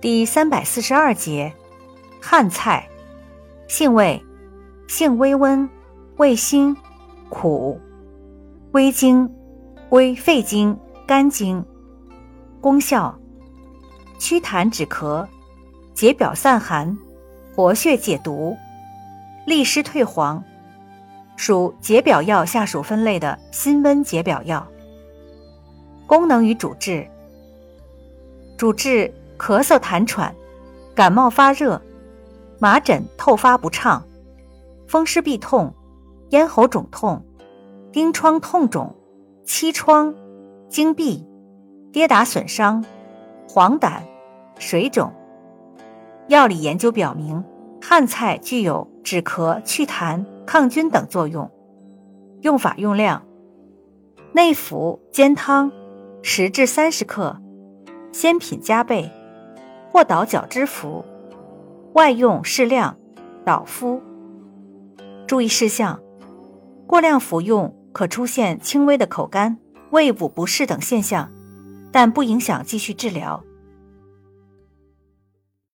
第三百四十二节，汉菜，性味，性微温，味辛，苦，归经，归肺经、肝经。功效，祛痰止咳，解表散寒，活血解毒，利湿退黄，属解表药下属分类的辛温解表药。功能与主治，主治。咳嗽、痰喘、感冒发热、麻疹透发不畅、风湿痹痛、咽喉肿痛、疔疮痛肿、漆疮、经闭、跌打损伤、黄疸、水肿。药理研究表明，汉菜具有止咳、祛痰、抗菌等作用。用法用量：内服煎汤，十至三十克，鲜品加倍。或捣角之服，外用适量，捣敷。注意事项：过量服用可出现轻微的口干、胃部不适等现象，但不影响继续治疗。